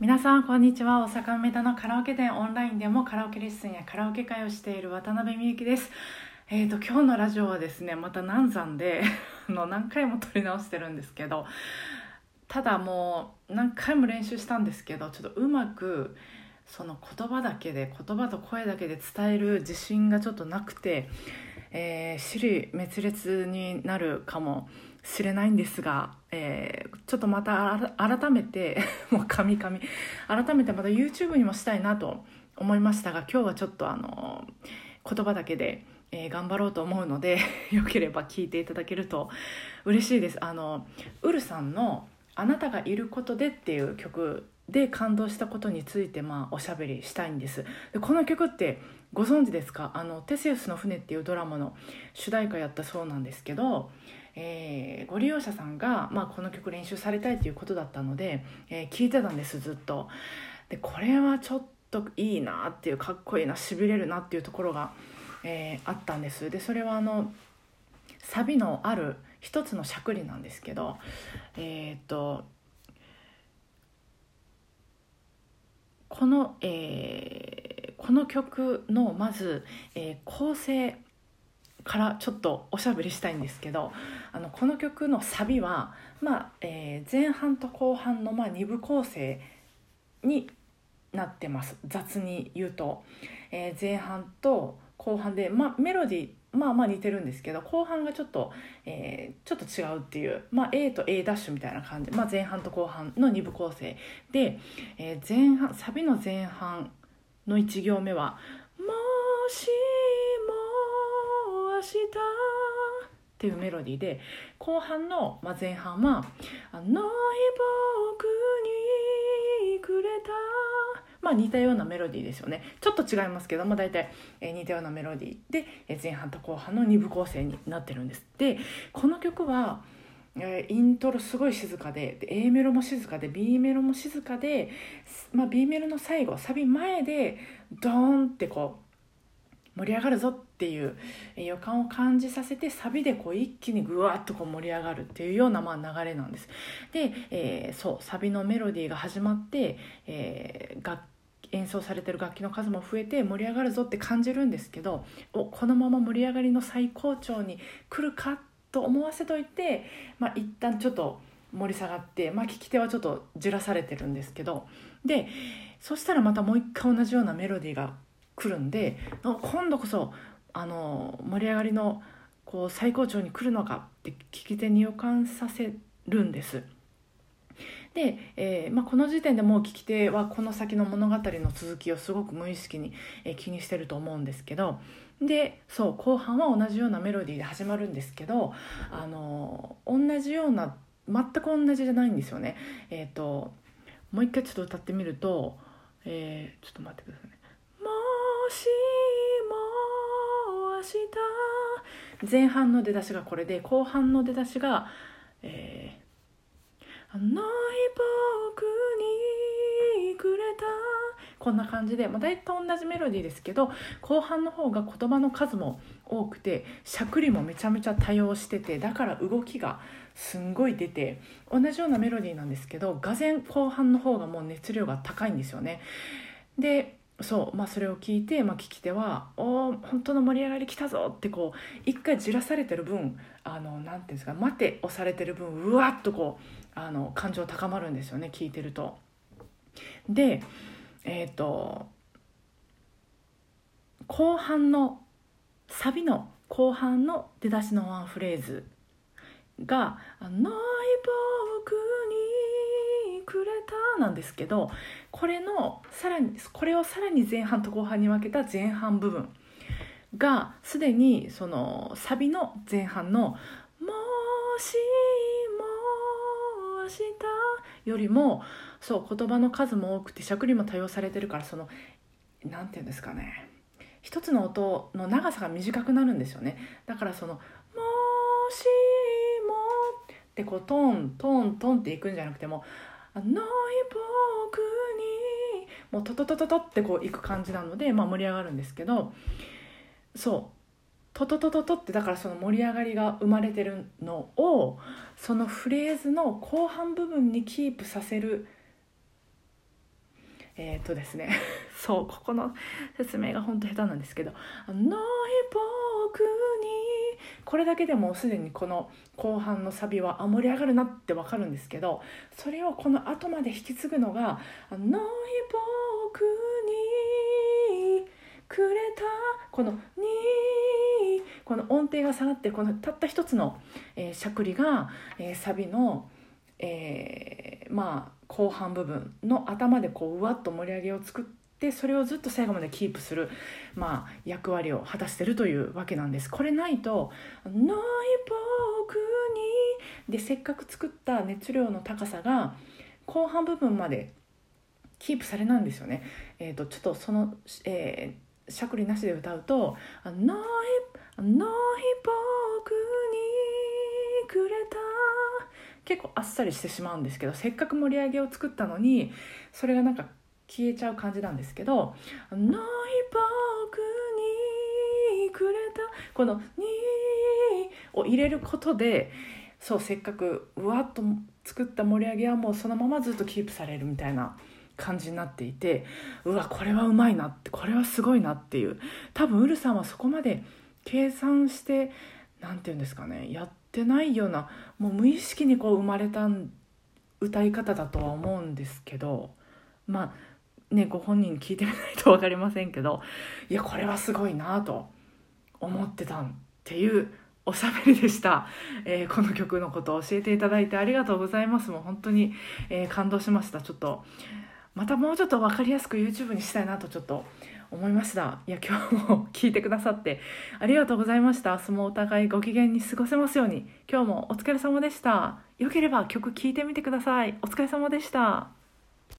皆さんこんにちは。大阪梅田のカラオケ店オンラインでもカラオケレッスンやカラオケ会をしている渡辺美幸です。えーと今日のラジオはですねまた難産で の何回も撮り直してるんですけどただもう何回も練習したんですけどちょっとうまくその言葉だけで言葉と声だけで伝える自信がちょっとなくて、えー、滅裂になるかもしれないんですが、えー、ちょっとまた改めて もうカミカミ改めてまた YouTube にもしたいなと思いましたが今日はちょっとあの言葉だけで、えー、頑張ろうと思うので よければ聞いていただけると嬉しいです。あのウルさんの「あなたがいることで」っていう曲で感動したことについて、まあ、おしゃべりしたいんです。でこの曲ってご存知ですか？あの「テセウスの船」っていうドラマの主題歌やったそうなんですけどえー、ご利用者さんが、まあ、この曲練習されたいということだったので、えー、聞いてたんですずっと。でこれはちょっといいなっていうかっこいいなしびれるなっていうところが、えー、あったんです。でそれはあのサビのある一つのしゃくりなんですけどえっ、とこの、えー、この曲のまず、えー、構成からちょっとおしゃべりしたいんですけどあのこの曲のサビは、まあえー、前半と後半のまあ2部構成になってます。雑に言うと、えー、前半と後半で、まあ、メロディーまあまあ似てるんですけど後半がちょっと、えー、ちょっと違うっていう、まあ、A と A ダッシュみたいな感じ、まあ、前半と後半の2部構成。で、えー、前半サビの前半の1行目は「もしも明日。っていうメロディーで後半の、まあ、前半は「あの日僕にくれた」まあ似たようなメロディーですよね。ちょっと違いますけど、まあ、大体、え、似たようなメロディーで、え、前半と後半の2部構成になってるんです。でこの曲はえイントロすごい静かでで A メロも静かで B メロも静かで、まあ、B メロの最後サビ前でドーンってこう盛り上がるぞっていう予感を感じさせてサビでこう一気にぐわっとこう盛り上がるっていうようなまあ流れなんです。で、えー、そうサビのメロディーが始まって、えー、楽演奏されてる楽器の数も増えて盛り上がるぞって感じるんですけどおこのまま盛り上がりの最高潮に来るかと思わせといて、まあ、一旦ちょっと盛り下がって、まあ、聞き手はちょっとじらされてるんですけどでそしたらまたもう一回同じようなメロディーが来るんで今度こそあの盛り上がりのこう最高潮に来るのかって聞き手に予感させるんです。で、えーまあ、この時点でもう聞き手はこの先の物語の続きをすごく無意識に、えー、気にしてると思うんですけどでそう後半は同じようなメロディーで始まるんですけど、あの同じような全く同じじゃないんですよね。えーと、もう一回ちょっと歌ってみると、え、ちょっと待ってくださいね。もしも明日前半の出だしがこれで後半の出だしが、えー、あの日僕にくれたこんな感じで、まあ、大体同じメロディーですけど後半の方が言葉の数も多くてしゃくりもめちゃめちゃ多用しててだから動きがすんごい出て同じようなメロディーなんですけどがぜ後半の方がもう熱量が高いんですよね。でそうまあ、それを聞いて、まあ、聞き手は「お本当の盛り上がりきたぞ」ってこう一回じらされてる分あのなんていうんですか待て押されてる分うわっとこうあの感情高まるんですよね聞いてると。でえっ、ー、と後半のサビの後半の出だしのワンフレーズが「あの僕にくれた」なんですけどこれのさらにこれをさらに前半と後半に分けた前半部分がすでにそのサビの前半の「もしも明日」よりもそう言葉の数も多くてしゃくりも多用されてるからその何て言うんですかね。一つの音の長さが短くなるんですよね。だからその「もしも」ってこうトントントンっていくんじゃなくても「あの僕に」もうトトトトトってこういく感じなので、まあ、盛り上がるんですけどそう。トトトトトってだからその盛り上がりが生まれてるのをそのフレーズの後半部分にキープさせるえー、っとですね。そうここの説明が本当下手なんですけど「あの日僕」これだけでもすでにこの後半のサビはあ盛り上がるなってわかるんですけどそれをこの後まで引き継ぐのが「あの日僕にくれた」この「に」この音程が下がってこのたった一つの、えー、しゃくりが、えー、サビの、えー、まあ後半部分の頭でこううわっと盛り上げを作ってでそれをずっと最後までキープする、まあ、役割を果たしてるというわけなんです。これないと「ない僕に」でせっかく作った熱量の高さが後半部分までキープされないんですよね。えーと、ちょっとその、えー、しゃくりなしで歌うと「ないない僕にくれた」結構あっさりしてしまうんですけどせっかく盛り上げを作ったのにそれがなんか消えちゃう感じなんですけど「ない僕にくれた」この「に」を入れることでそうせっかくうわっと作った盛り上げはもうそのままずっとキープされるみたいな感じになっていてうわこれはうまいなってこれはすごいなっていう。多分ウルさんはそこまで計算して何て言うんですかねやってないようなもう無意識にこう生まれた歌い方だとは思うんですけどまあねご本人に聞いてみないと分かりませんけどいやこれはすごいなと思ってたっていうおしゃべりでした、えー、この曲のことを教えていただいてありがとうございます。もう本当に、えー、感動しました。ちょっとまたもうちょっと分かりやすく YouTube にしたいなとちょっと思いました。いや今日も聞いてくださってありがとうございました。明日もお互いご機嫌に過ごせますように。今日もお疲れ様でした。よければ曲聴いてみてください。お疲れ様でした。